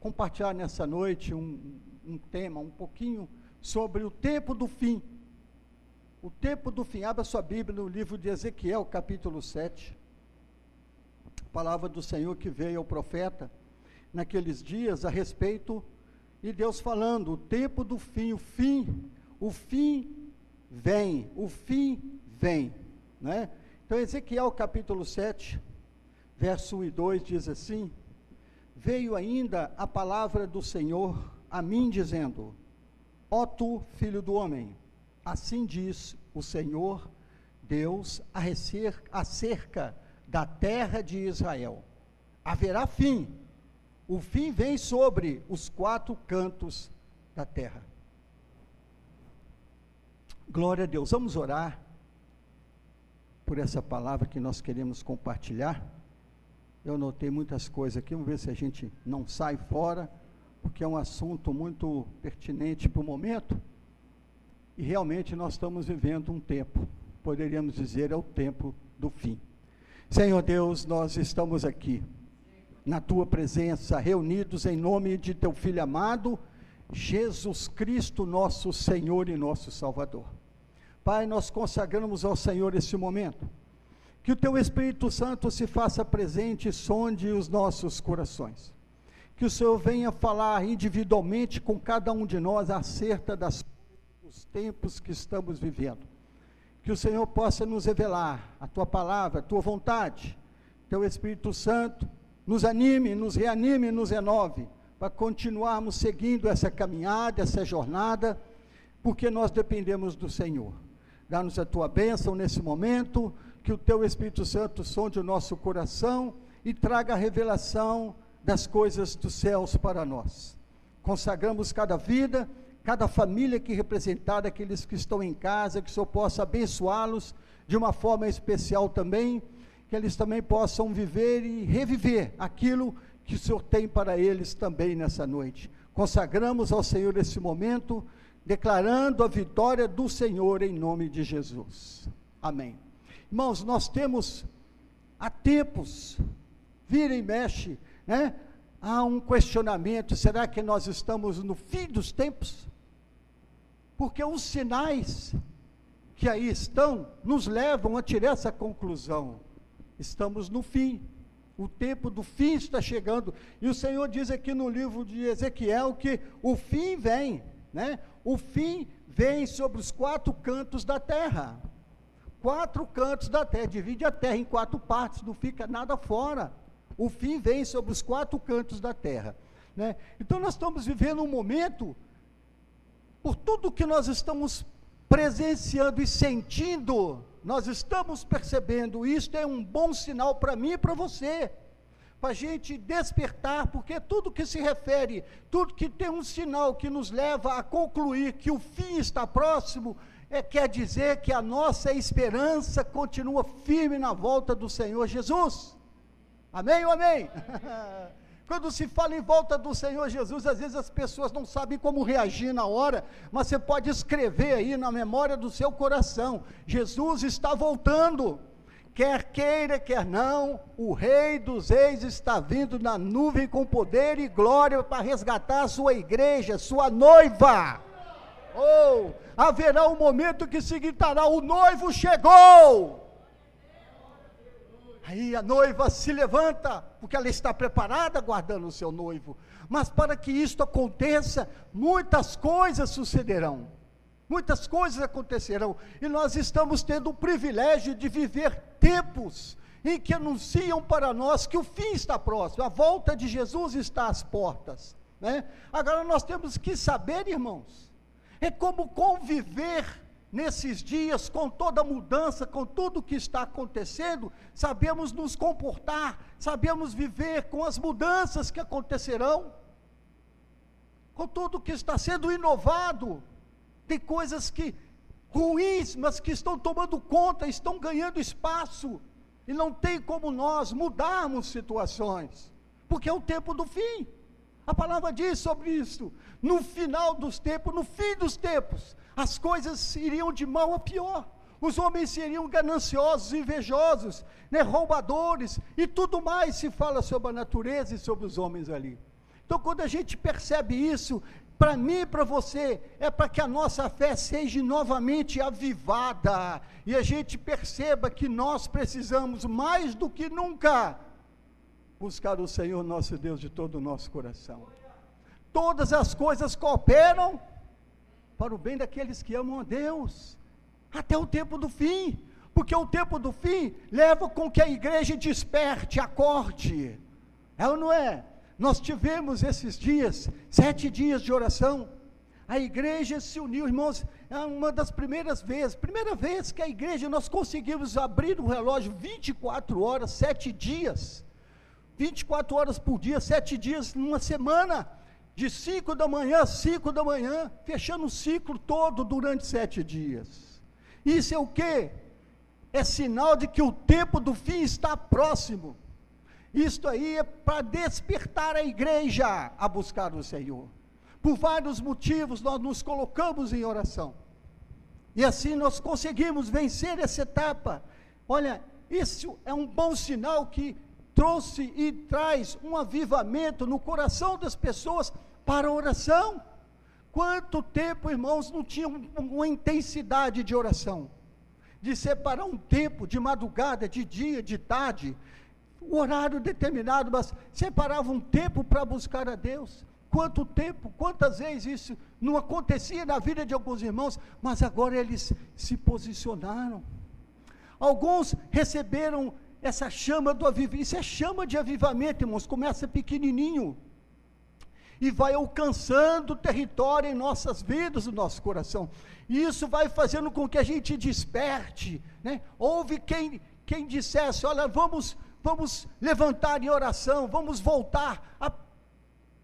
compartilhar nessa noite um, um tema um pouquinho sobre o tempo do fim. O tempo do fim. Abra sua Bíblia no livro de Ezequiel, capítulo 7. Palavra do Senhor que veio ao profeta naqueles dias a respeito, e Deus falando, o tempo do fim, o fim, o fim vem, o fim vem, né? Então, Ezequiel capítulo 7, verso 1 e 2 diz assim: Veio ainda a palavra do Senhor a mim, dizendo: Ó tu, filho do homem, assim diz o Senhor Deus acerca da terra de Israel: haverá fim, o fim vem sobre os quatro cantos da terra. Glória a Deus, vamos orar por essa palavra que nós queremos compartilhar. Eu anotei muitas coisas aqui, vamos ver se a gente não sai fora, porque é um assunto muito pertinente para o momento. E realmente nós estamos vivendo um tempo, poderíamos dizer, é o tempo do fim. Senhor Deus, nós estamos aqui, na tua presença, reunidos em nome de teu Filho amado, Jesus Cristo, nosso Senhor e nosso Salvador. Pai, nós consagramos ao Senhor esse momento. Que o teu Espírito Santo se faça presente e sonde os nossos corações. Que o Senhor venha falar individualmente com cada um de nós acerca das, dos tempos que estamos vivendo. Que o Senhor possa nos revelar a tua palavra, a tua vontade. Teu Espírito Santo nos anime, nos reanime, nos renove, para continuarmos seguindo essa caminhada, essa jornada, porque nós dependemos do Senhor. Dá-nos a tua bênção nesse momento, que o teu Espírito Santo sonde o nosso coração e traga a revelação das coisas dos céus para nós. Consagramos cada vida, cada família aqui representada, aqueles que estão em casa, que o Senhor possa abençoá-los de uma forma especial também, que eles também possam viver e reviver aquilo que o Senhor tem para eles também nessa noite. Consagramos ao Senhor esse momento declarando a vitória do Senhor em nome de Jesus. Amém. Irmãos, nós temos há tempos, vira e mexe, né? Há um questionamento: será que nós estamos no fim dos tempos? Porque os sinais que aí estão nos levam a tirar essa conclusão. Estamos no fim. O tempo do fim está chegando. E o Senhor diz aqui no livro de Ezequiel que o fim vem né? O fim vem sobre os quatro cantos da terra. Quatro cantos da terra, divide a terra em quatro partes, não fica nada fora. O fim vem sobre os quatro cantos da terra. Né? Então nós estamos vivendo um momento, por tudo que nós estamos presenciando e sentindo, nós estamos percebendo, isto é um bom sinal para mim e para você para a gente despertar, porque tudo que se refere, tudo que tem um sinal que nos leva a concluir que o fim está próximo, é, quer dizer que a nossa esperança continua firme na volta do Senhor Jesus. Amém ou amém? Quando se fala em volta do Senhor Jesus, às vezes as pessoas não sabem como reagir na hora, mas você pode escrever aí na memória do seu coração: Jesus está voltando. Quer queira, quer não, o Rei dos Reis está vindo na nuvem com poder e glória para resgatar a sua igreja, sua noiva. Oh, haverá um momento que se gritará: o noivo chegou. Aí a noiva se levanta, porque ela está preparada aguardando o seu noivo. Mas para que isto aconteça, muitas coisas sucederão muitas coisas acontecerão, e nós estamos tendo o privilégio de viver tempos em que anunciam para nós que o fim está próximo, a volta de Jesus está às portas. Né? Agora nós temos que saber, irmãos, é como conviver nesses dias com toda a mudança, com tudo que está acontecendo, sabemos nos comportar, sabemos viver com as mudanças que acontecerão, com tudo que está sendo inovado, tem coisas que ruins, mas que estão tomando conta, estão ganhando espaço. E não tem como nós mudarmos situações, porque é o tempo do fim. A palavra diz sobre isso. No final dos tempos, no fim dos tempos, as coisas iriam de mal a pior. Os homens seriam gananciosos, invejosos, né, roubadores, e tudo mais se fala sobre a natureza e sobre os homens ali. Então, quando a gente percebe isso, para mim e para você, é para que a nossa fé seja novamente avivada e a gente perceba que nós precisamos mais do que nunca buscar o Senhor nosso Deus de todo o nosso coração. Todas as coisas cooperam para o bem daqueles que amam a Deus, até o tempo do fim, porque o tempo do fim leva com que a igreja desperte, acorde. É ou não é? Nós tivemos esses dias, sete dias de oração. A igreja se uniu, irmãos, é uma das primeiras vezes, primeira vez que a igreja nós conseguimos abrir o relógio 24 horas, sete dias. 24 horas por dia, sete dias numa semana, de 5 da manhã a 5 da manhã, fechando o ciclo todo durante sete dias. Isso é o que? É sinal de que o tempo do fim está próximo. Isto aí é para despertar a igreja a buscar o Senhor. Por vários motivos nós nos colocamos em oração. E assim nós conseguimos vencer essa etapa. Olha, isso é um bom sinal que trouxe e traz um avivamento no coração das pessoas para a oração. Quanto tempo, irmãos, não tinha uma intensidade de oração? De separar um tempo de madrugada, de dia, de tarde, o horário determinado, mas separava um tempo para buscar a Deus. Quanto tempo, quantas vezes isso não acontecia na vida de alguns irmãos, mas agora eles se posicionaram. Alguns receberam essa chama do avivamento, isso é chama de avivamento, irmãos, começa pequenininho e vai alcançando território em nossas vidas, no nosso coração. E isso vai fazendo com que a gente desperte, né? Houve quem, quem dissesse, olha, vamos, vamos levantar em oração, vamos voltar a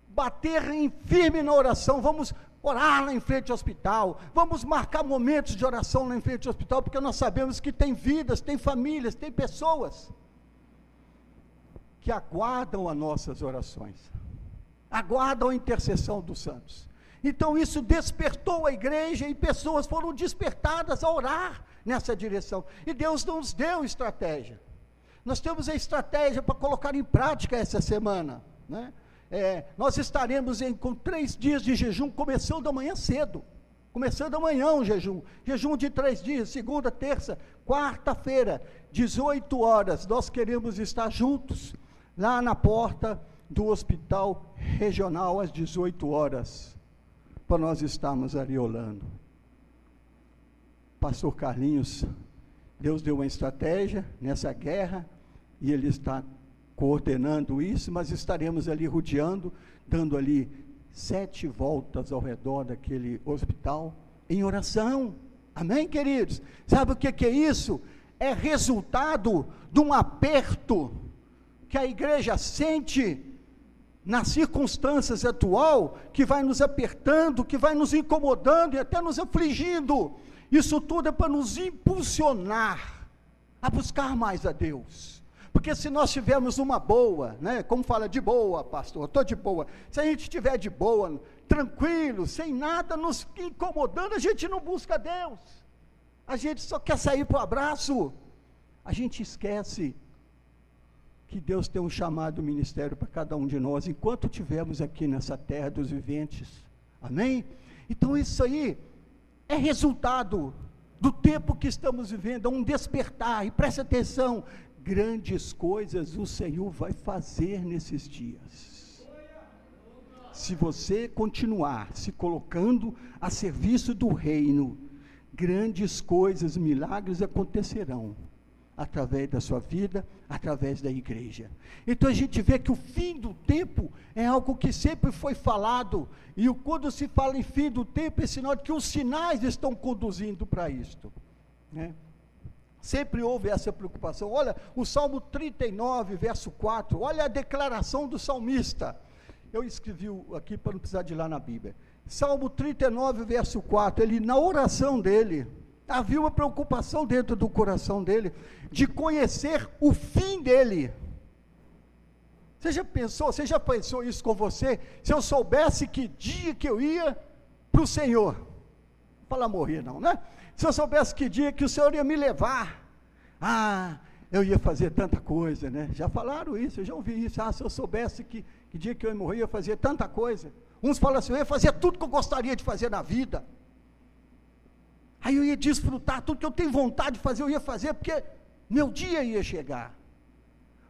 bater em firme na oração, vamos orar lá em frente ao hospital, vamos marcar momentos de oração lá em frente ao hospital, porque nós sabemos que tem vidas, tem famílias, tem pessoas que aguardam as nossas orações, aguardam a intercessão dos santos. Então isso despertou a igreja e pessoas foram despertadas a orar nessa direção. E Deus nos deu estratégia. Nós temos a estratégia para colocar em prática essa semana, né? É, nós estaremos em, com três dias de jejum, começando amanhã cedo. Começando amanhã o jejum. Jejum de três dias, segunda, terça, quarta-feira, 18 horas. Nós queremos estar juntos, lá na porta do hospital regional, às 18 horas, para nós estarmos ali. Pastor Carlinhos, Deus deu uma estratégia nessa guerra, e ele está coordenando isso, mas estaremos ali rodeando, dando ali sete voltas ao redor daquele hospital em oração. Amém, queridos? Sabe o que, é isso? É resultado de um aperto que a igreja sente nas circunstâncias atual, que vai nos apertando, que vai nos incomodando e até nos afligindo. Isso tudo é para nos impulsionar a buscar mais a Deus porque se nós tivermos uma boa, né, como fala de boa, pastor, estou de boa. Se a gente estiver de boa, tranquilo, sem nada nos incomodando, a gente não busca Deus. A gente só quer sair para o abraço. A gente esquece que Deus tem um chamado ministério para cada um de nós, enquanto estivermos aqui nessa terra dos viventes. Amém? Então isso aí é resultado do tempo que estamos vivendo, é um despertar, e preste atenção, grandes coisas o Senhor vai fazer nesses dias. Se você continuar se colocando a serviço do reino, grandes coisas, milagres acontecerão através da sua vida, através da igreja. Então a gente vê que o fim do tempo é algo que sempre foi falado, e quando se fala em fim do tempo, é sinal de que os sinais estão conduzindo para isto. Né? Sempre houve essa preocupação. Olha, o Salmo 39, verso 4, olha a declaração do salmista. Eu escrevi aqui para não precisar de ir lá na Bíblia. Salmo 39, verso 4, ele na oração dele, havia uma preocupação dentro do coração dele de conhecer o fim dele. Você já pensou, você já pensou isso com você? Se eu soubesse que dia que eu ia para o Senhor, fala morrer não, né? Se eu soubesse que dia que o Senhor ia me levar, ah, eu ia fazer tanta coisa, né? Já falaram isso, eu já ouvi isso. Ah, se eu soubesse que, que dia que eu ia morrer, eu ia fazer tanta coisa. Uns falam assim, eu ia fazer tudo que eu gostaria de fazer na vida. Aí eu ia desfrutar tudo que eu tenho vontade de fazer, eu ia fazer, porque meu dia ia chegar.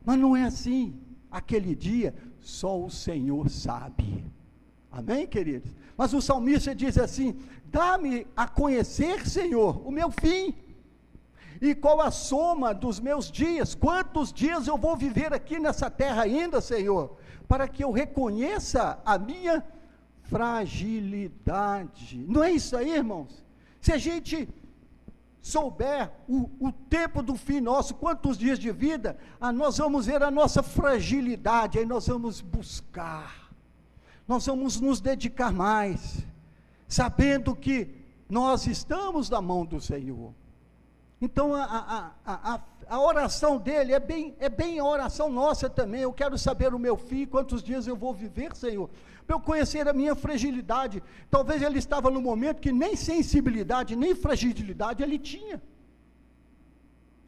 Mas não é assim. Aquele dia, só o Senhor sabe. Amém, queridos? Mas o salmista diz assim: Dá-me a conhecer, Senhor, o meu fim. E qual a soma dos meus dias? Quantos dias eu vou viver aqui nessa terra ainda, Senhor? Para que eu reconheça a minha fragilidade. Não é isso aí, irmãos? Se a gente souber o, o, tempo do fim nosso, quantos dias de vida, ah, nós vamos ver a nossa fragilidade, aí nós vamos buscar, nós vamos nos dedicar mais, sabendo que nós estamos na mão do Senhor. Então a, a, a, a, oração dele é bem, é bem a oração nossa também. Eu quero saber o meu fim, quantos dias eu vou viver, Senhor, para eu conhecer a minha fragilidade. Talvez ele estava no momento que nem sensibilidade, nem fragilidade ele tinha.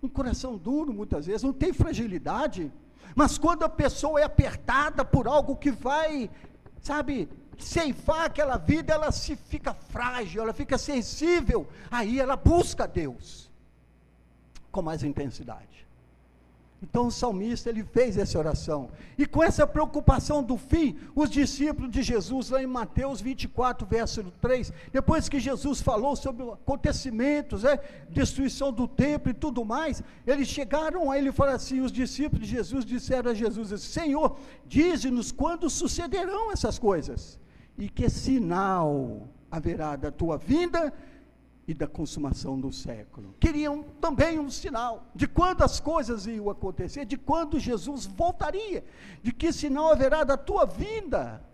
Um coração duro, muitas vezes, não tem fragilidade. Mas quando a pessoa é apertada por algo que vai, sabe, ceifar aquela vida, ela se fica frágil, ela fica sensível, aí ela busca Deus com mais intensidade. Então o salmista ele fez essa oração. E com essa preocupação do fim, os discípulos de Jesus, lá em Mateus 24, verso 3, depois que Jesus falou sobre acontecimentos, é, destruição do templo e tudo mais, eles chegaram a ele e falaram assim: os discípulos de Jesus disseram a Jesus: assim, Senhor, dize-nos quando sucederão essas coisas, e que sinal haverá da tua vinda e da consumação do século. Queriam também um sinal de quando as coisas iam acontecer, de quando Jesus voltaria, de que sinal haverá da tua vinda.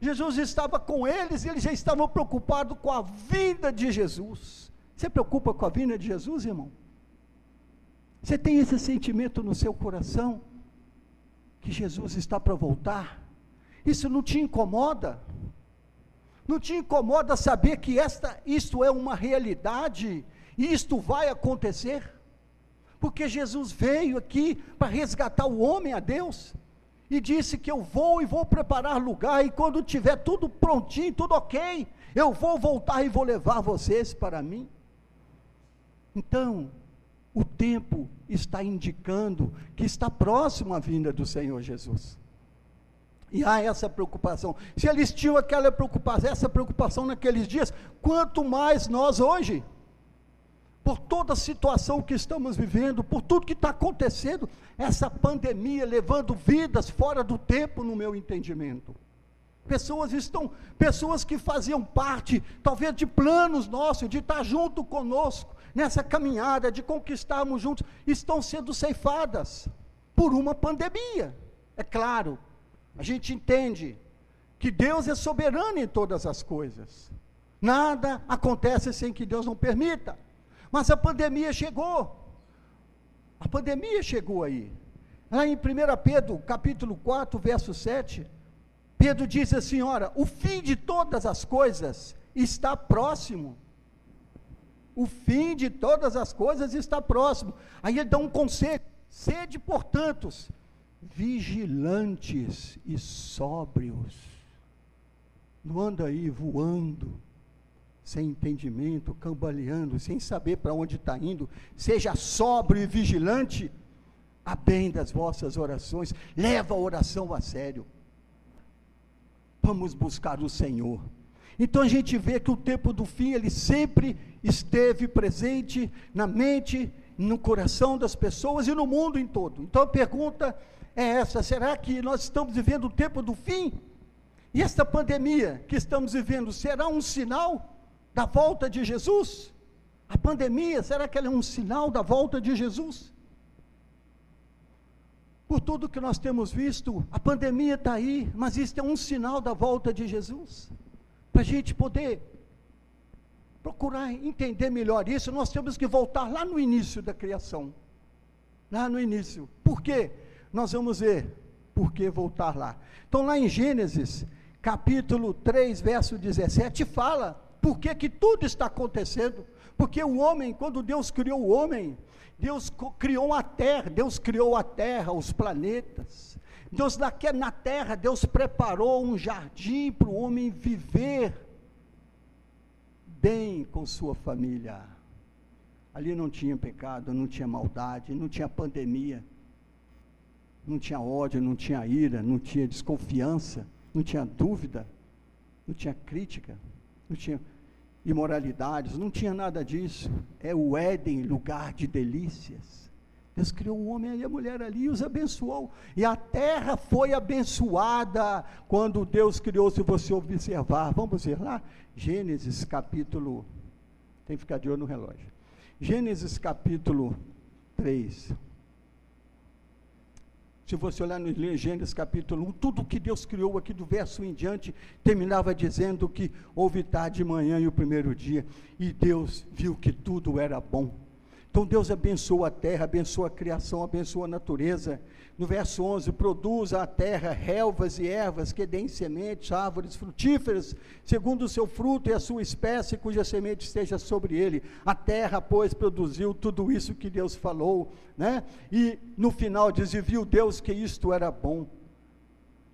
Jesus estava com eles e eles já estavam preocupados com a vinda de Jesus. Você preocupa com a vinda de Jesus, irmão? Você tem esse sentimento no seu coração que Jesus está para voltar? Isso não te incomoda? Não te incomoda saber que esta, isto é uma realidade e isto vai acontecer? Porque Jesus veio aqui para resgatar o homem a Deus e disse que eu vou e vou preparar lugar e quando tiver tudo prontinho, tudo ok, eu vou voltar e vou levar vocês para mim. Então, o tempo está indicando que está próximo a vinda do Senhor Jesus. E há essa preocupação. Se eles tinham aquela preocupação, essa preocupação naqueles dias, quanto mais nós hoje, por toda a situação que estamos vivendo, por tudo que está acontecendo, essa pandemia levando vidas fora do tempo, no meu entendimento. Pessoas estão, pessoas que faziam parte, talvez de planos nossos, de estar junto conosco nessa caminhada, de conquistarmos juntos, estão sendo ceifadas por uma pandemia. É claro, a gente entende que Deus é soberano em todas as coisas. Nada acontece sem que Deus não permita. Mas a pandemia chegou. A pandemia chegou aí. Lá em 1 Pedro, capítulo 4, verso 7, Pedro diz assim: Ora, o fim de todas as coisas está próximo. O fim de todas as coisas está próximo. Aí ele dá um conselho: sede, portanto, vigilantes e sóbrios. Não anda aí voando, sem entendimento, cambaleando, sem saber para onde está indo. Seja sóbrio e vigilante, a bem das vossas orações. Leva a oração a sério. Vamos buscar o Senhor. Então a gente vê que o tempo do fim, ele sempre esteve presente na mente, no coração das pessoas e no mundo em todo. Então a pergunta é essa: será que nós estamos vivendo o tempo do fim? E esta pandemia que estamos vivendo será um sinal da volta de Jesus? A pandemia, será que ela é um sinal da volta de Jesus? Por tudo que nós temos visto, a pandemia está aí, mas isso é um sinal da volta de Jesus. Para a gente poder procurar entender melhor isso, nós temos que voltar lá no início da criação. Lá no início. Por quê? Nós vamos ver por que voltar lá. Então, lá em Gênesis, capítulo 3, verso 17, fala Por que, que tudo está acontecendo? Porque o homem, quando Deus criou o homem, Deus criou a terra, Deus criou a terra, os planetas. Deus na terra, Deus preparou um jardim para o homem viver bem com sua família. Ali não tinha pecado, não tinha maldade, não tinha pandemia, não tinha ódio, não tinha ira, não tinha desconfiança, não tinha dúvida, não tinha crítica, não tinha imoralidades, não tinha nada disso. É o Éden, lugar de delícias. Deus criou o homem e a mulher ali e os abençoou. E a terra foi abençoada quando Deus criou, se você observar. Vamos ver lá? Gênesis capítulo. Tem que ficar de olho no relógio. Gênesis capítulo 3. Se você olhar no Gênesis capítulo 1, tudo que Deus criou aqui do verso em diante, terminava dizendo que houve tarde, manhã e o primeiro dia, e Deus viu que tudo era bom. Então Deus abençoa a terra, abençoa a criação, abençoa a natureza. No verso 11, produz a terra relvas e ervas que deem sementes, árvores frutíferas, segundo o seu fruto e a sua espécie, cuja semente esteja sobre ele. A terra, pois, produziu tudo isso que Deus falou, né? E no final diz: e viu Deus que isto era bom.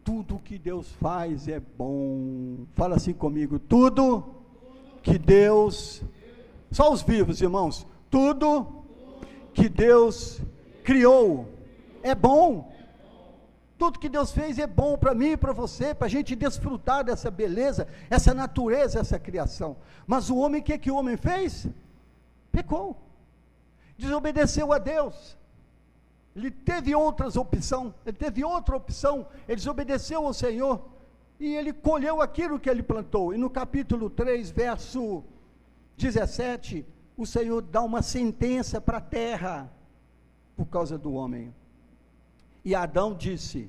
Tudo que Deus faz é bom. Fala assim comigo: tudo que Deus. Só os vivos, irmãos tudo que Deus criou é bom. Tudo que Deus fez é bom para mim e para você, para a gente desfrutar dessa beleza, essa natureza, essa criação. Mas o homem, o que, que o homem fez? Pecou, desobedeceu a Deus. Ele teve outras opções, ele teve outra opção, ele desobedeceu ao Senhor e ele colheu aquilo que ele plantou. E no capítulo 3, verso 17, o Senhor dá uma sentença para a terra por causa do homem. E Adão disse,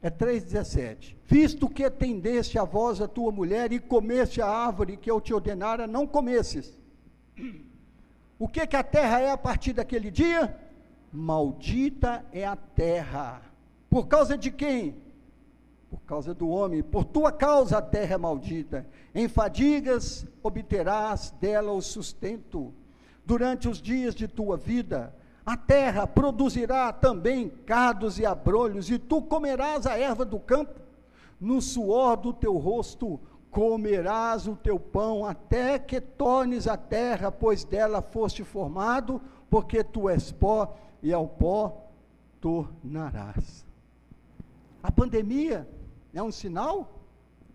é 3,17: Visto que atendeste a voz a tua mulher e comeste a árvore que eu te ordenara, não comesses. O que, que a terra é a partir daquele dia? Maldita é a terra. Por causa de quem? Por causa do homem, por tua causa a terra é maldita. Em fadigas obterás dela o sustento. Durante os dias de tua vida, a terra produzirá também cardos e abrolhos, e tu comerás a erva do campo. No suor do teu rosto comerás o teu pão, até que tornes a terra, pois dela foste formado, porque tu és pó, e ao pó tornarás. A pandemia é um sinal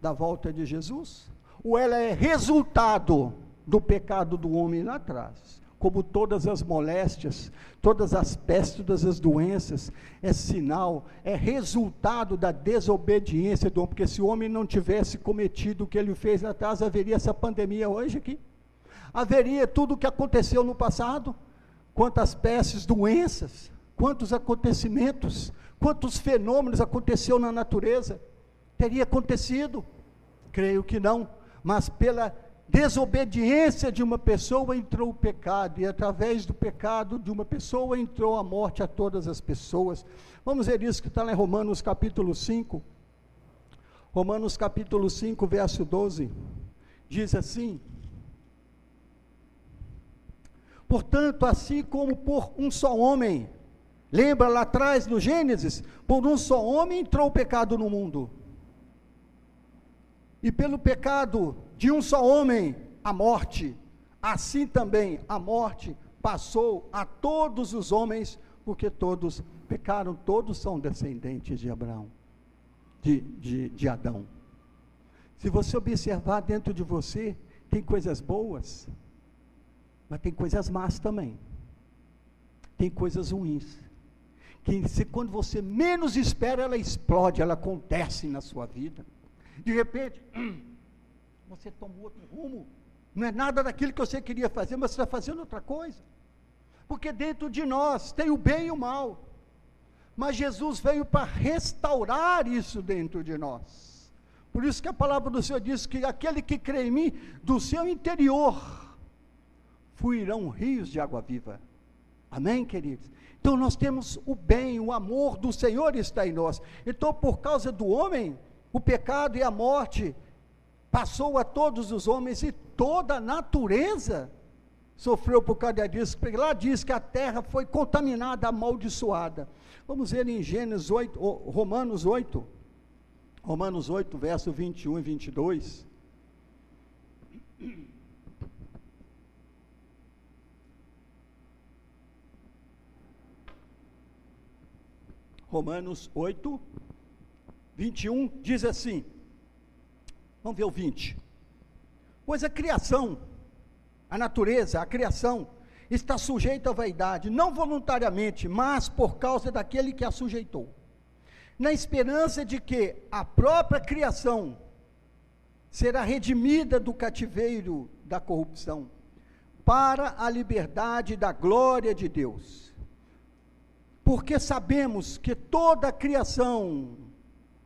da volta de Jesus? Ou ela é resultado do pecado do homem lá atrás? Como todas as moléstias, todas as pestes, todas as doenças, é sinal, é resultado da desobediência do homem, porque se o homem não tivesse cometido o que ele fez lá atrás, haveria essa pandemia hoje aqui? Haveria tudo o que aconteceu no passado? Quantas pestes, doenças, quantos acontecimentos, quantos fenômenos aconteceu na natureza? Teria acontecido? Creio que não, mas pela desobediência de uma pessoa entrou o pecado, e através do pecado de uma pessoa entrou a morte a todas as pessoas. Vamos ver isso que está lá em Romanos capítulo 5. Romanos capítulo 5, verso 12. Diz assim: Portanto, assim como por um só homem, lembra lá atrás no Gênesis, por um só homem entrou o pecado no mundo e pelo pecado de um só homem, a morte, assim também a morte passou a todos os homens, porque todos pecaram, todos são descendentes de Abraão, de, de, de Adão. Se você observar dentro de você, tem coisas boas, mas tem coisas más também. Tem coisas ruins. Que se, quando você menos espera, ela explode, ela acontece na sua vida. De repente, você toma outro rumo. Não é nada daquilo que você queria fazer, mas você está fazendo outra coisa. Porque dentro de nós tem o bem e o mal. Mas Jesus veio para restaurar isso dentro de nós. Por isso que a palavra do Senhor diz que aquele que crê em mim, do seu interior, fluirão rios de água viva. Amém, queridos? Então nós temos o bem, o amor do Senhor está em nós. Então, por causa do homem, o pecado e a morte passou a todos os homens e toda a natureza sofreu por causa disso. Porque lá diz que a terra foi contaminada, amaldiçoada. Vamos ver em Gênesis 8, Romanos 8. Romanos 8, verso 21 e 22. Romanos 8, 21 diz assim: Vamos ver o 20. Pois a criação, a natureza, a criação, está sujeita à vaidade, não voluntariamente, mas por causa daquele que a sujeitou. Na esperança de que a própria criação será redimida do cativeiro da corrupção, para a liberdade da glória de Deus. Porque sabemos que toda a criação,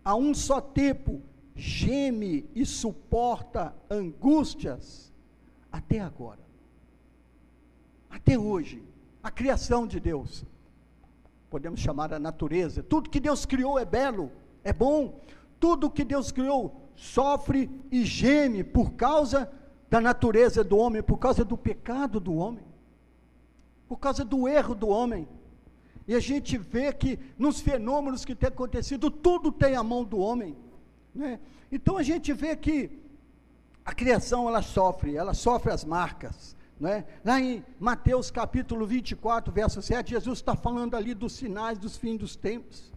a um só tempo, geme e suporta angústias até agora. Até hoje, a criação de Deus, podemos chamar a natureza, tudo que Deus criou é belo, é bom, tudo que Deus criou sofre e geme por causa da natureza do homem, por causa do pecado do homem, por causa do erro do homem. E a gente vê que nos fenômenos que têm acontecido, tudo tem a mão do homem. Né? Então a gente vê que a criação ela sofre, ela sofre as marcas. Né? Lá em Mateus capítulo 24, verso 7, Jesus está falando ali dos sinais dos fins dos tempos.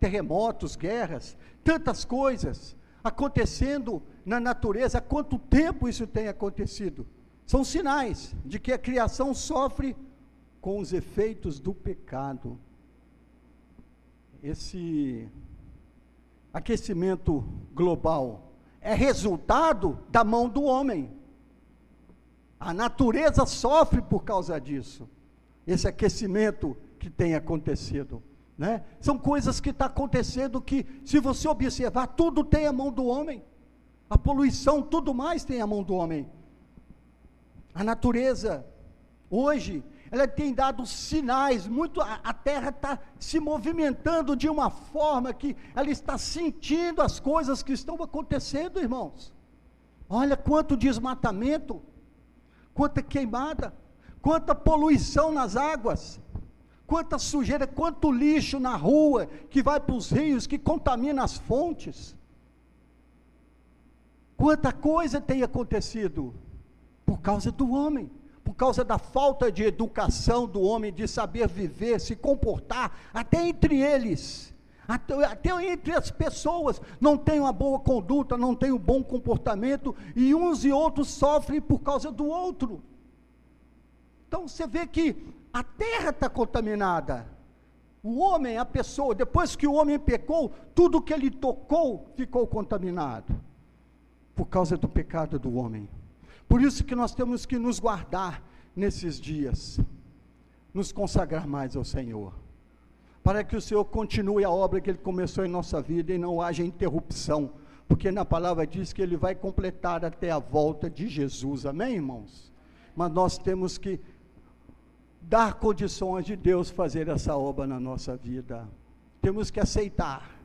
Terremotos, guerras, tantas coisas acontecendo na natureza. Há quanto tempo isso tem acontecido? São sinais de que a criação sofre com os efeitos do pecado. Esse aquecimento global é resultado da mão do homem. A natureza sofre por causa disso. Esse aquecimento que tem acontecido. Né? São coisas que estão tá acontecendo que, se você observar, tudo tem a mão do homem. A poluição, tudo mais tem a mão do homem. A natureza, hoje, ela tem dado sinais, muito a, a terra está se movimentando de uma forma que ela está sentindo as coisas que estão acontecendo, irmãos. Olha quanto desmatamento, quanta queimada, quanta poluição nas águas, quanta sujeira, quanto lixo na rua que vai para os rios, que contamina as fontes. Quanta coisa tem acontecido por causa do homem por causa da falta de educação do homem, de saber viver, se comportar, até entre eles, até, até, entre as pessoas, não tem uma boa conduta, não tem um bom comportamento, e uns e outros sofrem por causa do outro. Então você vê que a terra está contaminada. O homem, a pessoa, depois que o homem pecou, tudo que ele tocou ficou contaminado, por causa do pecado do homem. Por isso que nós temos que nos guardar nesses dias, nos consagrar mais ao Senhor, para que o Senhor continue a obra que Ele começou em nossa vida e não haja interrupção, porque na palavra diz que Ele vai completar até a volta de Jesus, amém, irmãos? Mas nós temos que dar condições de Deus fazer essa obra na nossa vida, temos que aceitar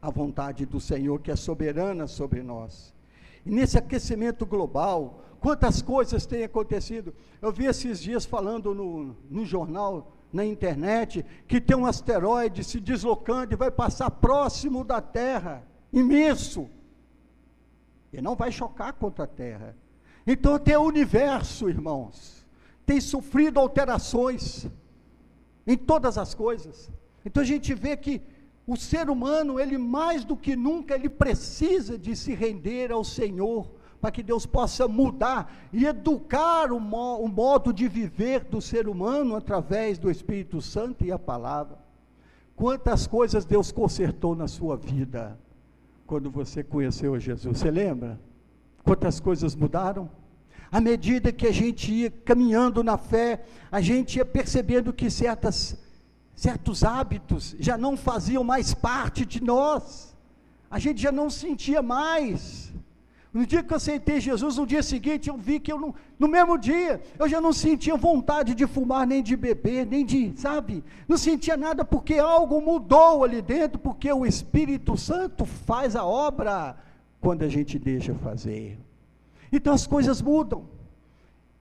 a vontade do Senhor que é soberana sobre nós. E nesse aquecimento global, Quantas coisas têm acontecido? Eu vi esses dias falando no, no jornal, na internet, que tem um asteroide se deslocando e vai passar próximo da Terra, imenso. E não vai chocar contra a Terra. Então, até o universo, irmãos, tem sofrido alterações em todas as coisas. Então a gente vê que o ser humano, ele mais do que nunca, ele precisa de se render ao Senhor para que Deus possa mudar e educar o, mo o modo de viver do ser humano através do Espírito Santo e a palavra. Quantas coisas Deus consertou na sua vida quando você conheceu Jesus? Você lembra? Quantas coisas mudaram? À medida que a gente ia caminhando na fé, a gente ia percebendo que certas, certos hábitos já não faziam mais parte de nós, a gente já não sentia mais. No dia que eu aceitei Jesus, no dia seguinte, eu vi que eu não, no mesmo dia, eu já não sentia vontade de fumar, nem de beber, nem de, sabe? Não sentia nada porque algo mudou ali dentro, porque o Espírito Santo faz a obra quando a gente deixa fazer. Então as coisas mudam.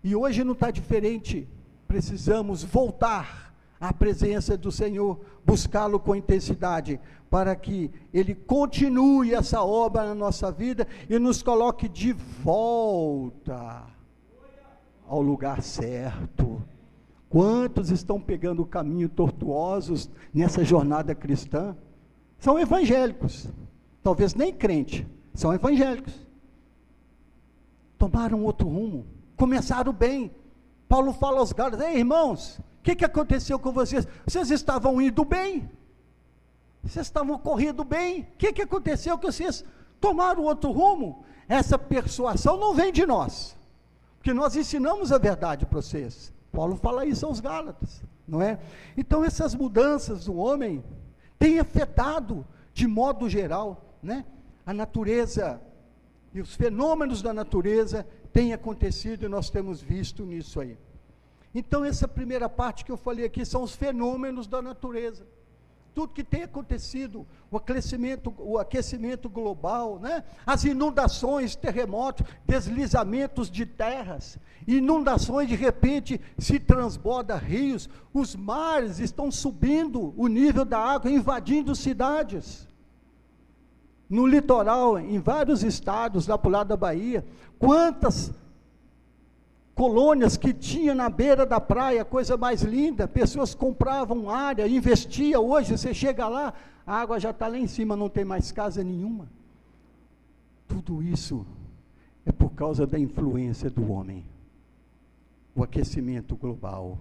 E hoje não está diferente. Precisamos voltar à presença do Senhor, buscá-lo com intensidade, para que Ele continue essa obra na nossa vida e nos coloque de volta ao lugar certo. Quantos estão pegando caminhos tortuosos nessa jornada cristã? São evangélicos, talvez nem crente, são evangélicos. Tomaram outro rumo, começaram bem. Paulo fala aos Gálatas: Ei, irmãos, o que, que aconteceu com vocês? Vocês estavam indo bem, vocês estavam correndo bem. O que, que aconteceu que vocês tomaram outro rumo? Essa persuasão não vem de nós, porque nós ensinamos a verdade para vocês. Paulo fala isso aos Gálatas, não é? Então essas mudanças do homem têm afetado de modo geral, né? A natureza e os fenômenos da natureza têm acontecido e nós temos visto nisso aí. Então essa primeira parte que eu falei aqui são os fenômenos da natureza tudo que tem acontecido, o aquecimento, o aquecimento global, né? as inundações, terremotos, deslizamentos de terras, inundações de repente se transborda rios, os mares estão subindo o nível da água, invadindo cidades. No litoral, em vários estados, lá para o lado da Bahia, quantas colônias que tinha na beira da praia, coisa mais linda, pessoas compravam área, investia, hoje você chega lá, a água já está lá em cima, não tem mais casa nenhuma. Tudo isso é por causa da influência do homem. O aquecimento global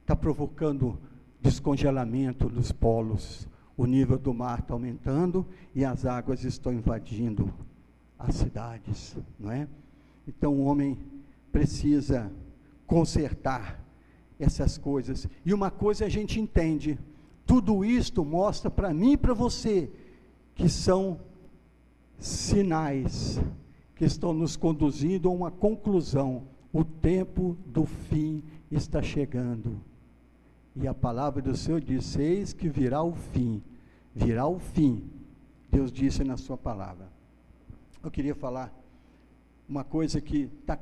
está provocando descongelamento dos polos, o nível do mar está aumentando e as águas estão invadindo as cidades, não é? Então o homem precisa consertar essas coisas. E uma coisa a gente entende: tudo isto mostra para mim e para você que são sinais que estão nos conduzindo a uma conclusão. O tempo do fim está chegando. E a palavra do Senhor diz: Eis que virá o fim. Virá o fim. Deus disse na sua palavra. Eu queria falar uma coisa que está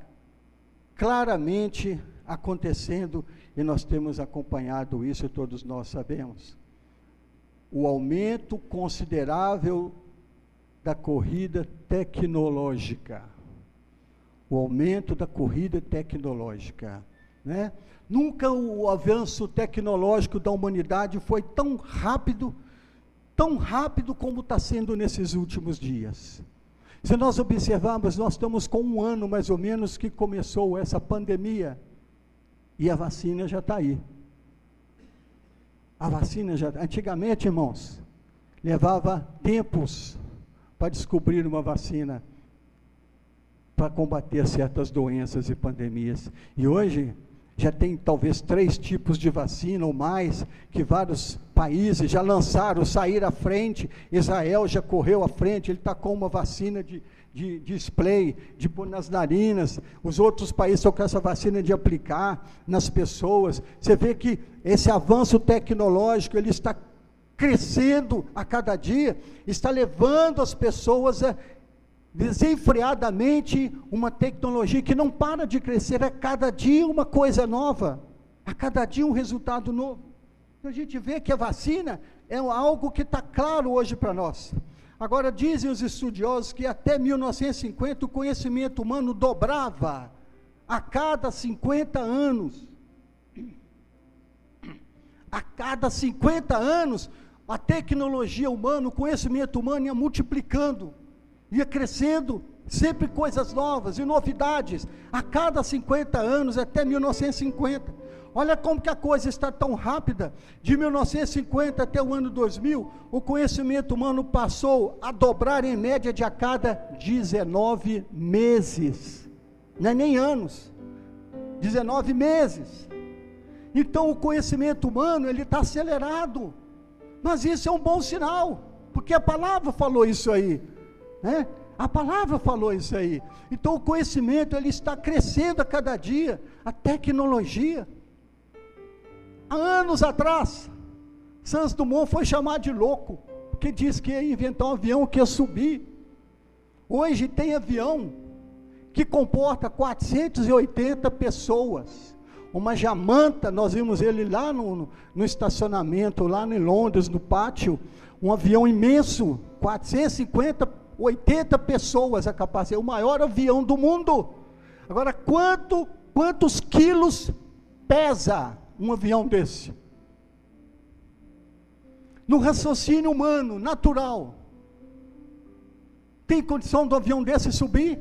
claramente acontecendo e nós temos acompanhado isso todos nós sabemos. O aumento considerável da corrida tecnológica. O aumento da corrida tecnológica. Né? Nunca o avanço tecnológico da humanidade foi tão rápido, tão rápido como está sendo nesses últimos dias. Se nós observarmos, nós estamos com um ano mais ou menos que começou essa pandemia e a vacina já está aí. A vacina já. Antigamente, irmãos, levava tempos para descobrir uma vacina para combater certas doenças e pandemias. E hoje já tem talvez três tipos de vacina ou mais, que vários países já lançaram, saíram à frente. Israel já correu à frente, ele está com uma vacina de, de, de spray, de pôr nas narinas. Os outros países estão com essa vacina de aplicar nas pessoas. Você vê que esse avanço tecnológico, ele está crescendo a cada dia, está levando as pessoas a desenfreadamente uma tecnologia que não para de crescer, a cada dia uma coisa nova, a cada dia um resultado novo. A gente vê que a vacina é algo que está claro hoje para nós. Agora, dizem os estudiosos que até 1950 o conhecimento humano dobrava a cada 50 anos. A cada 50 anos, a tecnologia humana, o conhecimento humano ia multiplicando ia crescendo, sempre coisas novas e novidades, a cada 50 anos, até 1950. Olha como que a coisa está tão rápida. De 1950 até o ano 2000, o conhecimento humano passou a dobrar em média de a cada 19 meses. Não é nem anos. 19 meses. Então o conhecimento humano, ele está acelerado. Mas isso é um bom sinal, porque a palavra falou isso aí. Né? A palavra falou isso aí. Então o conhecimento ele está crescendo a cada dia, a tecnologia. Há anos atrás, Santos Dumont foi chamado de louco, porque disse que ia inventar um avião que ia subir. Hoje tem avião que comporta 480 pessoas. Uma jamanta, nós vimos ele lá no, no estacionamento, lá em Londres, no pátio, um avião imenso, 450, 80 pessoas a capacidade, o maior avião do mundo. Agora, quanto, quantos quilos pesa um avião desse? No raciocínio humano, natural, tem condição do avião desse subir?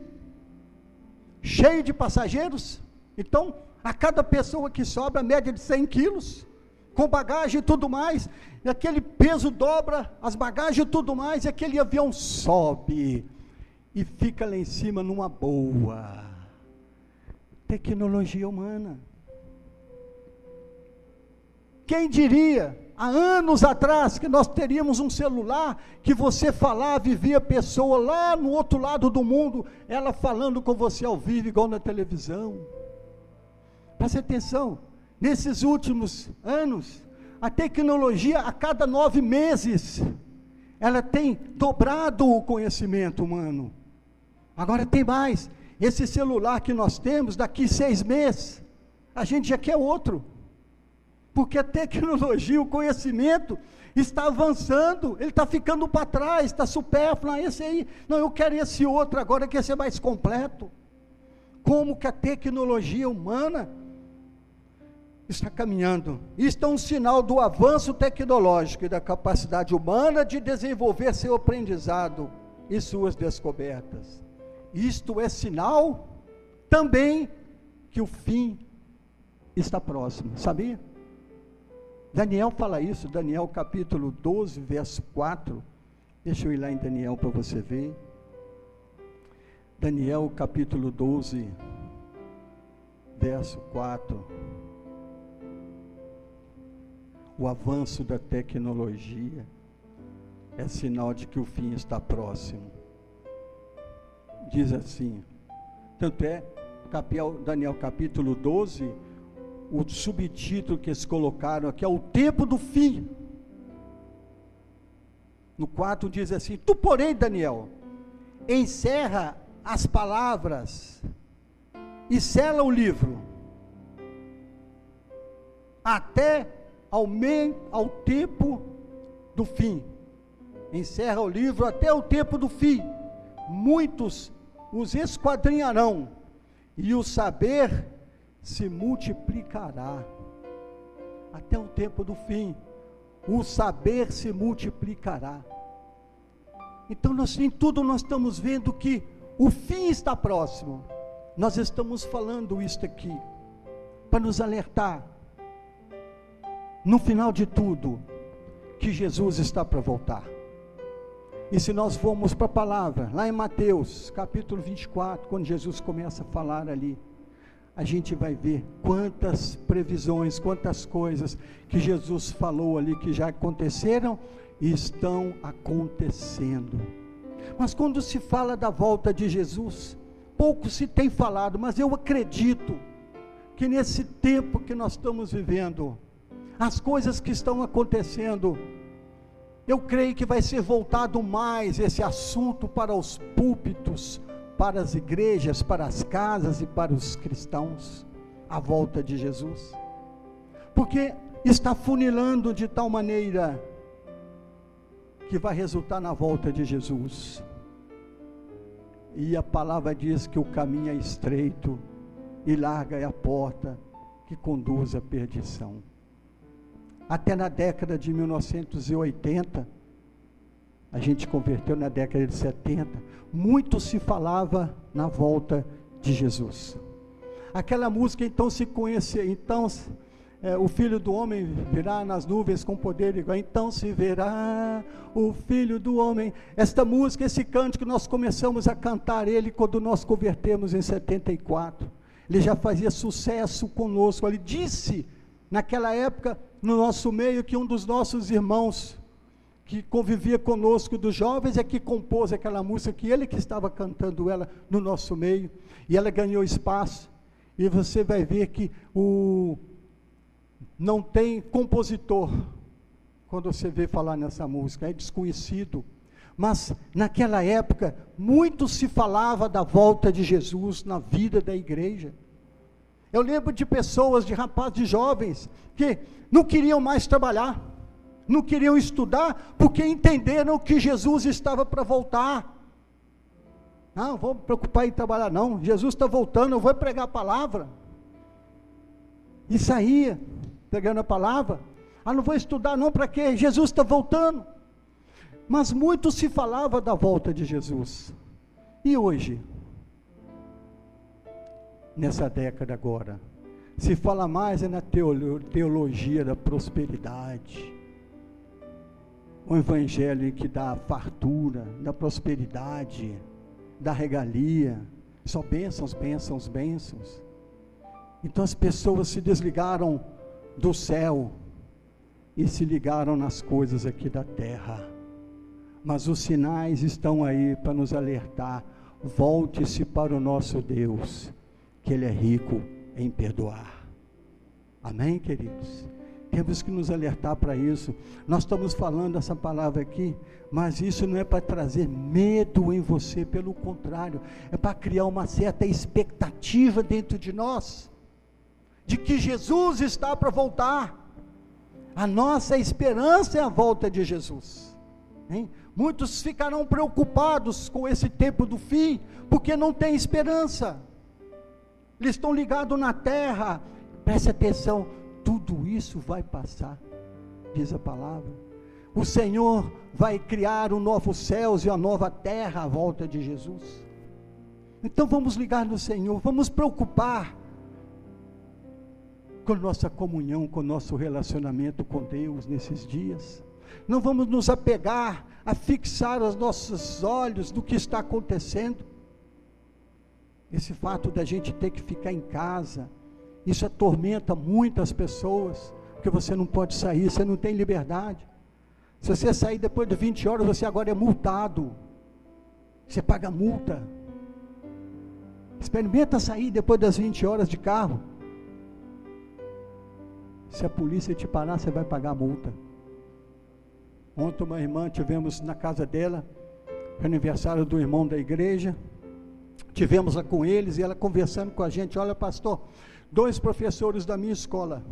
Cheio de passageiros? Então, a cada pessoa que sobra, a média de 100 quilos, com bagagem e tudo mais, e aquele peso dobra, as bagagens e tudo mais, e aquele avião sobe e fica lá em cima numa boa. Tecnologia humana. Quem diria, há anos atrás, que nós teríamos um celular que você falava e via a pessoa lá no outro lado do mundo, ela falando com você ao vivo, igual na televisão. Preste atenção, nesses últimos anos, a tecnologia, a cada nove meses, ela tem dobrado o conhecimento humano. Agora tem mais. Esse celular que nós temos, daqui seis meses, a gente já quer outro porque a tecnologia, o conhecimento está avançando, ele está ficando para trás, está supérfluo, ah, esse aí, não, eu quero esse outro agora, quer ser mais completo. Como que a tecnologia humana está caminhando. Isto é um sinal do avanço tecnológico e da capacidade humana de desenvolver seu aprendizado e suas descobertas. Isto é sinal também que o fim está próximo, sabia? Daniel fala isso, Daniel capítulo 12, verso 4. Deixa eu ir lá em Daniel para você ver. Daniel capítulo 12, verso 4. O avanço da tecnologia é sinal de que o fim está próximo. Diz assim, tanto é, Daniel capítulo 12, o subtítulo que eles colocaram aqui é o tempo do fim. No 4 diz assim: Tu, porém, Daniel, encerra as palavras e sela o livro até ao, me, ao tempo do fim. Encerra o livro até o tempo do fim. Muitos os esquadrinharão, e o saber se multiplicará até o tempo do fim. O saber se multiplicará. Então, nós, em tudo nós estamos vendo que o fim está próximo. Nós estamos falando isto aqui para nos alertar. No final de tudo, que Jesus está para voltar. E se nós formos para a palavra, lá em Mateus, capítulo 24, quando Jesus começa a falar ali, a gente vai ver quantas previsões, quantas coisas que Jesus falou ali que já aconteceram e estão acontecendo. Mas quando se fala da volta de Jesus, pouco se tem falado, mas eu acredito que nesse tempo que nós estamos vivendo, as coisas que estão acontecendo, eu creio que vai ser voltado mais esse assunto para os púlpitos, para as igrejas, para as casas e para os cristãos, a volta de Jesus. Porque está funilando de tal maneira que vai resultar na volta de Jesus. E a palavra diz que o caminho é estreito e larga é a porta que conduz à perdição. Até na década de 1980, a gente converteu na década de 70, muito se falava na volta de Jesus. Aquela música então se conhecia, então é, o filho do homem virá nas nuvens com poder igual, então se verá o filho do homem. Esta música, esse cântico, nós começamos a cantar ele quando nós convertemos em 74. Ele já fazia sucesso conosco. Ele disse, naquela época, no nosso meio, que um dos nossos irmãos, que convivia conosco dos jovens é que compôs aquela música que ele que estava cantando ela no nosso meio e ela ganhou espaço e você vai ver que o não tem compositor quando você vê falar nessa música é desconhecido Mas naquela época, muito se falava da volta de Jesus na vida da igreja. Eu lembro de pessoas, de rapazes, de jovens, que não queriam mais trabalhar, não queriam estudar, porque entenderam que Jesus estava para voltar. Não, vou me preocupar em trabalhar, não. Jesus está voltando, eu vou pregar a palavra. E saía, pregando a palavra. Ah, não vou estudar, não, para quê? Jesus está voltando. Mas muito se falava da volta de Jesus. E hoje? Nessa década agora, se fala mais é na teologia da prosperidade. O evangelho que dá fartura, da prosperidade, da regalia, só bênçãos, bênçãos, bênçãos. Então as pessoas se desligaram do céu e se ligaram nas coisas aqui da terra mas os sinais estão aí para nos alertar. Volte-se para o nosso Deus, que Ele é rico em perdoar. Amém, queridos? Temos que nos alertar para isso. Nós estamos falando essa palavra aqui, mas isso não é para trazer medo em você, pelo contrário, é para criar uma certa expectativa dentro de nós, de que Jesus está para voltar. A nossa esperança é a volta de Jesus. Hein? Muitos ficarão preocupados com esse tempo do fim, porque não tem esperança. Eles estão ligados na terra. Preste atenção, tudo isso vai passar, diz a palavra. O Senhor vai criar um novo céus e a nova terra à volta de Jesus. Então vamos ligar no Senhor, vamos preocupar com nossa comunhão, com nosso relacionamento com Deus nesses dias. Não vamos nos apegar a fixar os nossos olhos no que está acontecendo. Esse fato da gente ter que ficar em casa, isso atormenta muitas pessoas, porque você não pode sair, você não tem liberdade. Se você sair depois de 20 horas, você agora é multado. Você paga multa. Experimenta sair depois das 20 horas de carro. Se a polícia te parar, você vai pagar multa. Ontem uma irmã tivemos na casa dela, aniversário do irmão da igreja. Tivemos com eles e ela conversando com a gente, olha pastor, dois professores da minha escola.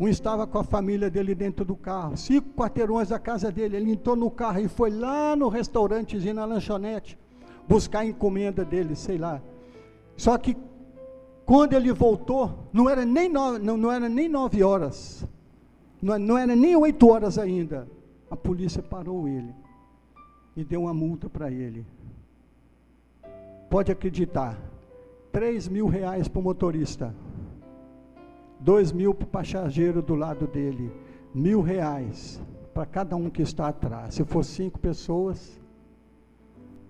Um estava com a família dele dentro do carro, cinco quarteirões da casa dele. Ele entrou no carro e foi lá no restaurantezinho, na lanchonete, buscar a encomenda dele, sei lá. Só que quando ele voltou, não era nem nove, não, não era nem nove horas, não, não era nem oito horas ainda a polícia parou ele e deu uma multa para ele. Pode acreditar, 3 mil reais para o motorista, 2 mil para o passageiro do lado dele, mil reais para cada um que está atrás. Se for cinco pessoas,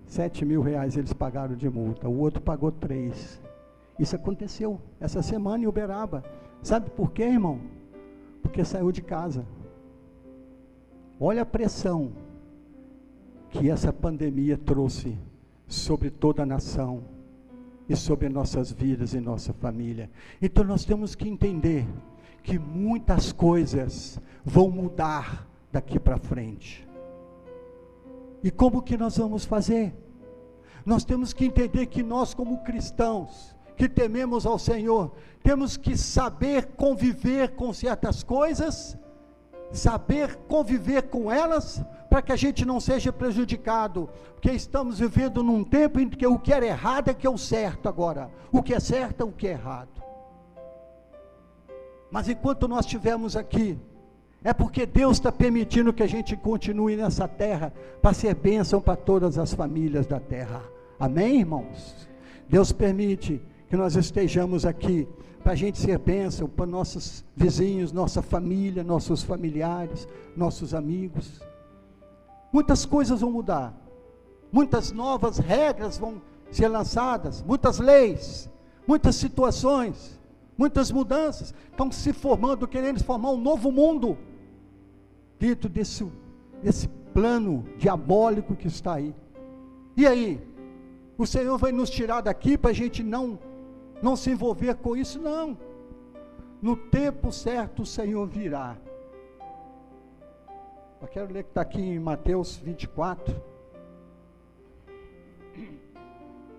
7 mil reais eles pagaram de multa, o outro pagou três. Isso aconteceu essa semana em Uberaba. Sabe por quê, irmão? Porque saiu de casa. Olha a pressão que essa pandemia trouxe sobre toda a nação e sobre nossas vidas e nossa família. Então nós temos que entender que muitas coisas vão mudar daqui para frente. E como que nós vamos fazer? Nós temos que entender que nós como cristãos, que tememos ao Senhor, temos que saber conviver com certas coisas saber conviver com elas, para que a gente não seja prejudicado, porque estamos vivendo num tempo em que o que era errado é que é o certo agora, o que é certo é o que é errado. Mas enquanto nós estivermos aqui, é porque Deus está permitindo que a gente continue nessa terra, para ser bênção para todas as famílias da terra. Amém, irmãos? Deus permite que nós estejamos aqui para a gente ser bênção para nossos vizinhos, nossa família, nossos familiares, nossos amigos. Muitas coisas vão mudar, muitas novas regras vão ser lançadas, muitas leis, muitas situações, muitas mudanças estão se formando, querendo formar um novo mundo dentro desse, desse plano diabólico que está aí. E aí? O Senhor vai nos tirar daqui para a gente não não se envolver com isso, não. No tempo certo o Senhor virá. Eu quero ler que está aqui em Mateus 24.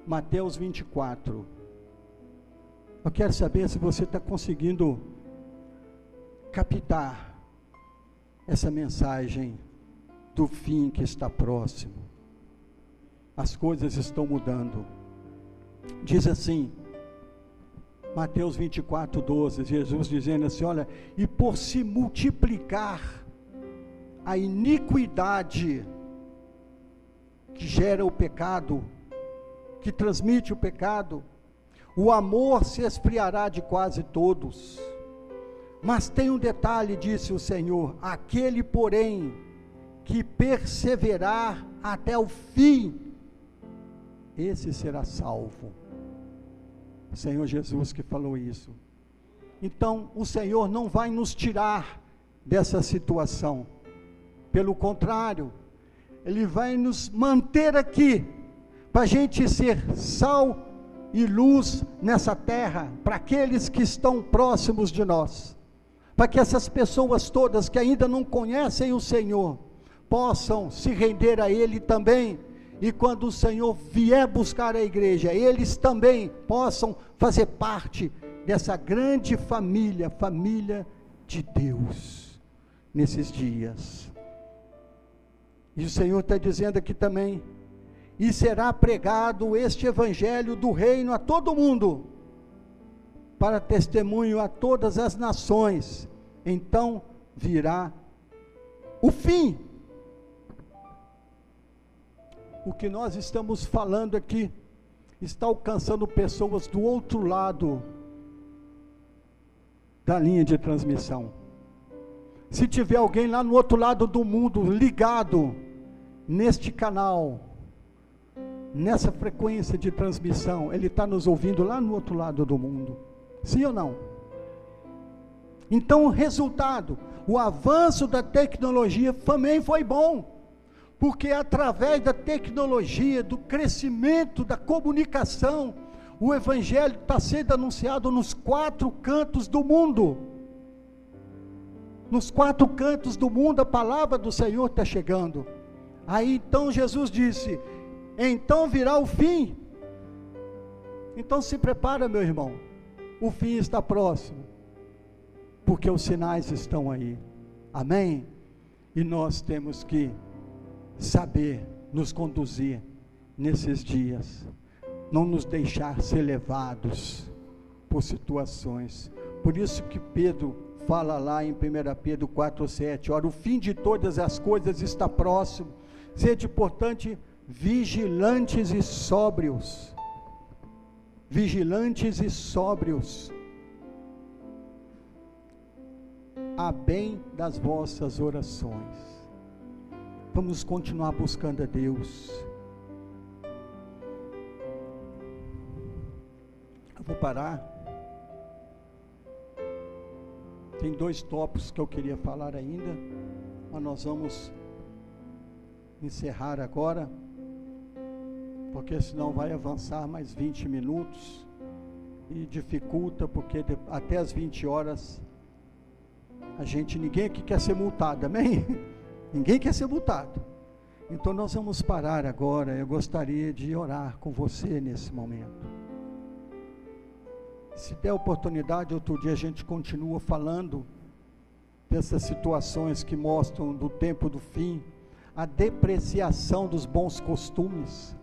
Mateus 24. Eu quero saber se você está conseguindo captar essa mensagem do fim que está próximo. As coisas estão mudando. Diz assim, Mateus 24, 12, Jesus dizendo assim: Olha, e por se multiplicar a iniquidade que gera o pecado, que transmite o pecado, o amor se esfriará de quase todos. Mas tem um detalhe, disse o Senhor: aquele, porém, que perseverar até o fim, esse será salvo. Senhor Jesus que falou isso. Então, o Senhor não vai nos tirar dessa situação. Pelo contrário, Ele vai nos manter aqui, para a gente ser sal e luz nessa terra, para aqueles que estão próximos de nós, para que essas pessoas todas que ainda não conhecem o Senhor, possam se render a Ele também, e quando o Senhor vier buscar a igreja, eles também possam fazer parte dessa grande família, família de Deus, nesses dias. E o Senhor está dizendo aqui também, e será pregado este evangelho do reino a todo mundo, para testemunho a todas as nações. Então virá o fim. O que nós estamos falando aqui está alcançando pessoas do outro lado da linha de transmissão. Se tiver alguém lá no outro lado do mundo ligado neste canal, nessa frequência de transmissão, ele está nos ouvindo lá no outro lado do mundo. Sim ou não? Então, o resultado, o avanço da tecnologia também foi bom, porque através da tecnologia, do crescimento da comunicação, o Evangelho está sendo anunciado nos quatro cantos do mundo. Nos quatro cantos do mundo, a palavra do Senhor está chegando. Aí então Jesus disse: então virá o fim. Então se prepara, meu irmão. O fim está próximo. Porque os sinais estão aí. Amém? E nós temos que saber nos conduzir nesses dias. Não nos deixar ser levados por situações. Por isso que Pedro fala lá em 1 Pedro 4,7: Ora, o fim de todas as coisas está próximo. Sede, portanto, vigilantes e sóbrios. Vigilantes e sóbrios. A bem das vossas orações. Vamos continuar buscando a Deus. Eu vou parar. Tem dois tópicos que eu queria falar ainda, mas nós vamos encerrar agora porque senão vai avançar mais 20 minutos e dificulta, porque até as 20 horas a gente, ninguém aqui quer ser multado, amém? ninguém quer ser multado. Então nós vamos parar agora. Eu gostaria de orar com você nesse momento. Se der oportunidade, outro dia a gente continua falando dessas situações que mostram do tempo do fim, a depreciação dos bons costumes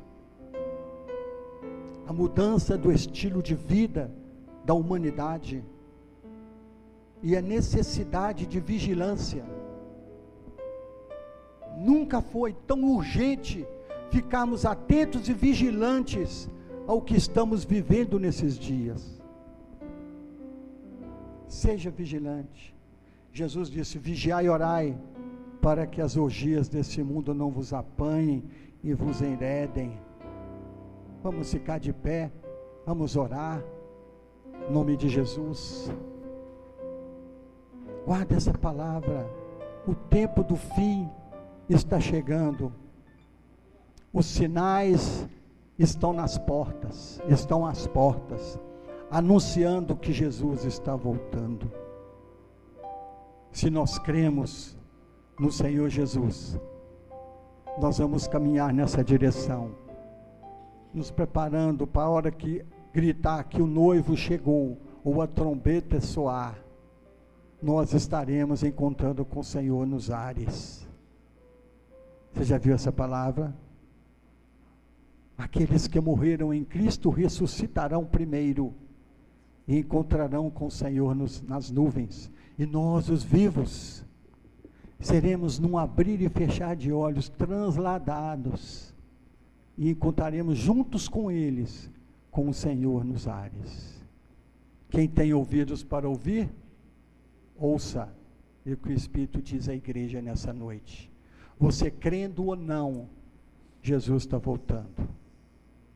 a mudança do estilo de vida da humanidade e a necessidade de vigilância. Nunca foi tão urgente ficarmos atentos e vigilantes ao que estamos vivendo nesses dias. Seja vigilante. Jesus disse: Vigiai e orai, para que as orgias desse mundo não vos apanhem e vos enredem. Vamos ficar de pé, vamos orar. Em nome de Jesus. Guarda essa palavra. O tempo do fim está chegando. Os sinais estão nas portas, estão às portas, anunciando que Jesus está voltando. Se nós cremos, no Senhor Jesus, nós vamos caminhar nessa direção, nos preparando para a hora que gritar que o noivo chegou, ou a trombeta soar, nós estaremos encontrando com o Senhor nos ares. Você já viu essa palavra? Aqueles que morreram em Cristo ressuscitarão primeiro e encontrarão com o Senhor nos, nas nuvens. E nós, os vivos, seremos num abrir e fechar de olhos, transladados, e encontraremos juntos com eles, com o Senhor nos ares. Quem tem ouvidos para ouvir, ouça o que o Espírito diz à igreja nessa noite. Você crendo ou não, Jesus está voltando.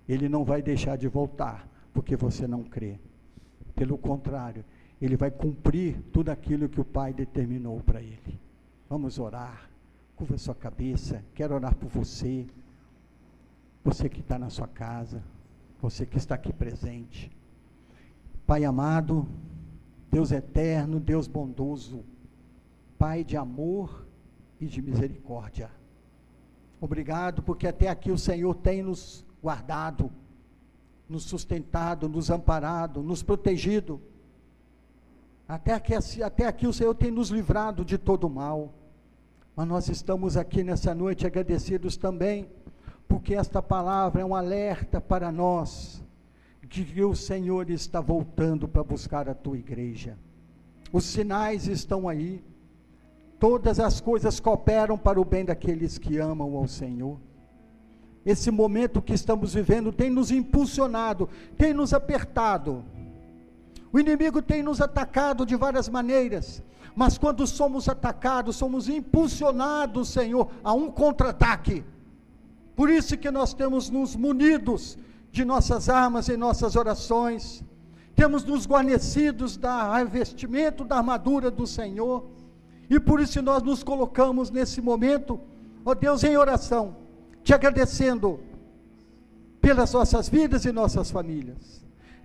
Ele não vai deixar de voltar, porque você não crê. Pelo contrário, ele vai cumprir tudo aquilo que o Pai determinou para ele. Vamos orar. Curva sua cabeça. Quero orar por você. Você que está na sua casa. Você que está aqui presente. Pai amado, Deus eterno, Deus bondoso, Pai de amor e de misericórdia. Obrigado, porque até aqui o Senhor tem nos guardado, nos sustentado, nos amparado, nos protegido. Até aqui, até aqui o Senhor tem nos livrado de todo mal. Mas nós estamos aqui nessa noite agradecidos também, porque esta palavra é um alerta para nós, de que o Senhor está voltando para buscar a tua igreja. Os sinais estão aí, todas as coisas cooperam para o bem daqueles que amam ao Senhor. Esse momento que estamos vivendo tem nos impulsionado, tem nos apertado o inimigo tem nos atacado de várias maneiras, mas quando somos atacados, somos impulsionados, Senhor, a um contra-ataque. Por isso que nós temos nos munidos de nossas armas em nossas orações, temos nos guarnecidos da revestimento da armadura do Senhor, e por isso nós nos colocamos nesse momento, ó Deus, em oração, te agradecendo pelas nossas vidas e nossas famílias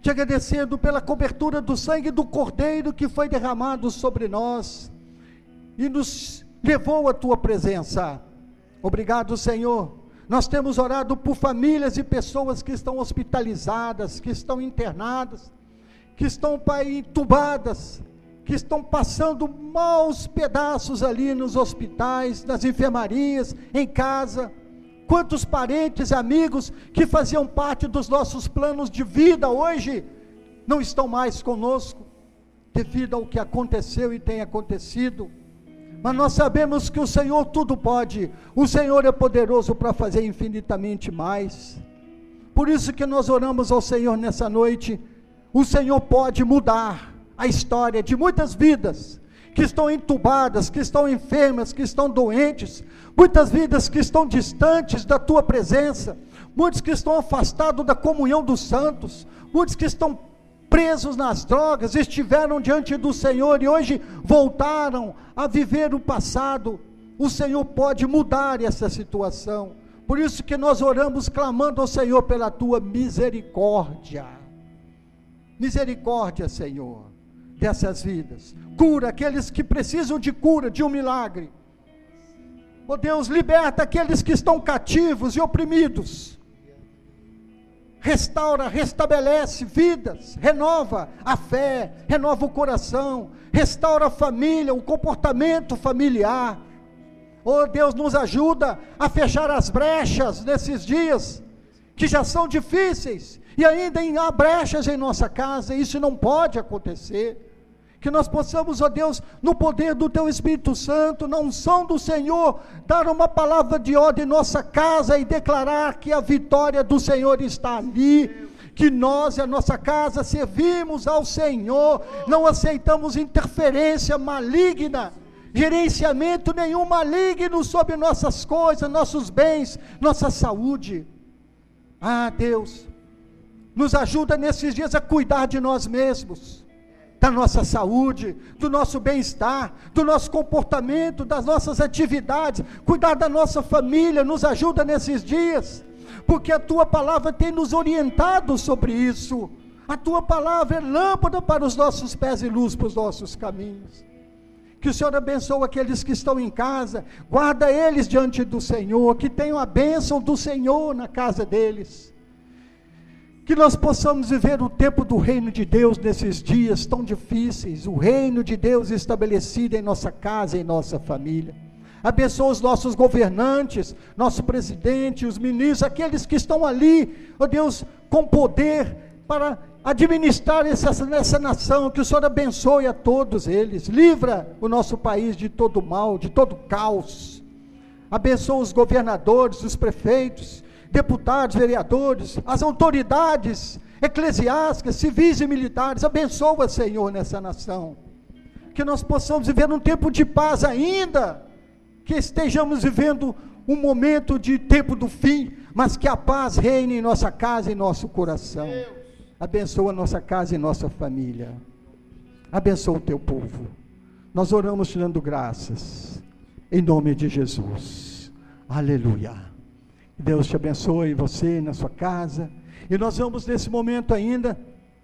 te agradecendo pela cobertura do sangue do Cordeiro que foi derramado sobre nós e nos levou à tua presença. Obrigado, Senhor. Nós temos orado por famílias e pessoas que estão hospitalizadas, que estão internadas, que estão, Pai, entubadas, que estão passando maus pedaços ali nos hospitais, nas enfermarias, em casa Quantos parentes, amigos que faziam parte dos nossos planos de vida hoje não estão mais conosco, devido ao que aconteceu e tem acontecido. Mas nós sabemos que o Senhor tudo pode, o Senhor é poderoso para fazer infinitamente mais. Por isso que nós oramos ao Senhor nessa noite. O Senhor pode mudar a história de muitas vidas que estão entubadas, que estão enfermas, que estão doentes, muitas vidas que estão distantes da tua presença, muitos que estão afastados da comunhão dos santos, muitos que estão presos nas drogas, estiveram diante do Senhor e hoje voltaram a viver o passado. O Senhor pode mudar essa situação. Por isso que nós oramos clamando ao Senhor pela tua misericórdia. Misericórdia, Senhor dessas vidas. Cura aqueles que precisam de cura, de um milagre. Oh Deus, liberta aqueles que estão cativos e oprimidos. Restaura, restabelece vidas, renova a fé, renova o coração, restaura a família, o comportamento familiar. Oh Deus, nos ajuda a fechar as brechas nesses dias que já são difíceis e ainda há brechas em nossa casa, isso não pode acontecer que nós possamos, ó Deus, no poder do Teu Espírito Santo, na unção do Senhor, dar uma palavra de ordem em nossa casa e declarar que a vitória do Senhor está ali, que nós e a nossa casa servimos ao Senhor, não aceitamos interferência maligna, gerenciamento nenhum maligno sobre nossas coisas, nossos bens, nossa saúde. Ah, Deus, nos ajuda nesses dias a cuidar de nós mesmos da nossa saúde, do nosso bem-estar, do nosso comportamento, das nossas atividades, cuidar da nossa família, nos ajuda nesses dias, porque a tua palavra tem nos orientado sobre isso. A tua palavra é lâmpada para os nossos pés e luz para os nossos caminhos. Que o Senhor abençoe aqueles que estão em casa. Guarda eles diante do Senhor. Que tenham a bênção do Senhor na casa deles. Que nós possamos viver o tempo do reino de Deus nesses dias tão difíceis. O reino de Deus estabelecido em nossa casa, em nossa família. Abençoa os nossos governantes, nosso presidente, os ministros, aqueles que estão ali, ó oh Deus, com poder para administrar essa, nessa nação, que o Senhor abençoe a todos eles, livra o nosso país de todo mal, de todo caos, abençoa os governadores, os prefeitos, deputados, vereadores, as autoridades eclesiásticas, civis e militares, abençoa, Senhor, nessa nação, que nós possamos viver um tempo de paz ainda, que estejamos vivendo um momento de tempo do fim, mas que a paz reine em nossa casa e nosso coração. Abençoa nossa casa e nossa família. Abençoa o teu povo. Nós oramos te dando graças. Em nome de Jesus. Aleluia. Deus te abençoe você na sua casa. E nós vamos nesse momento ainda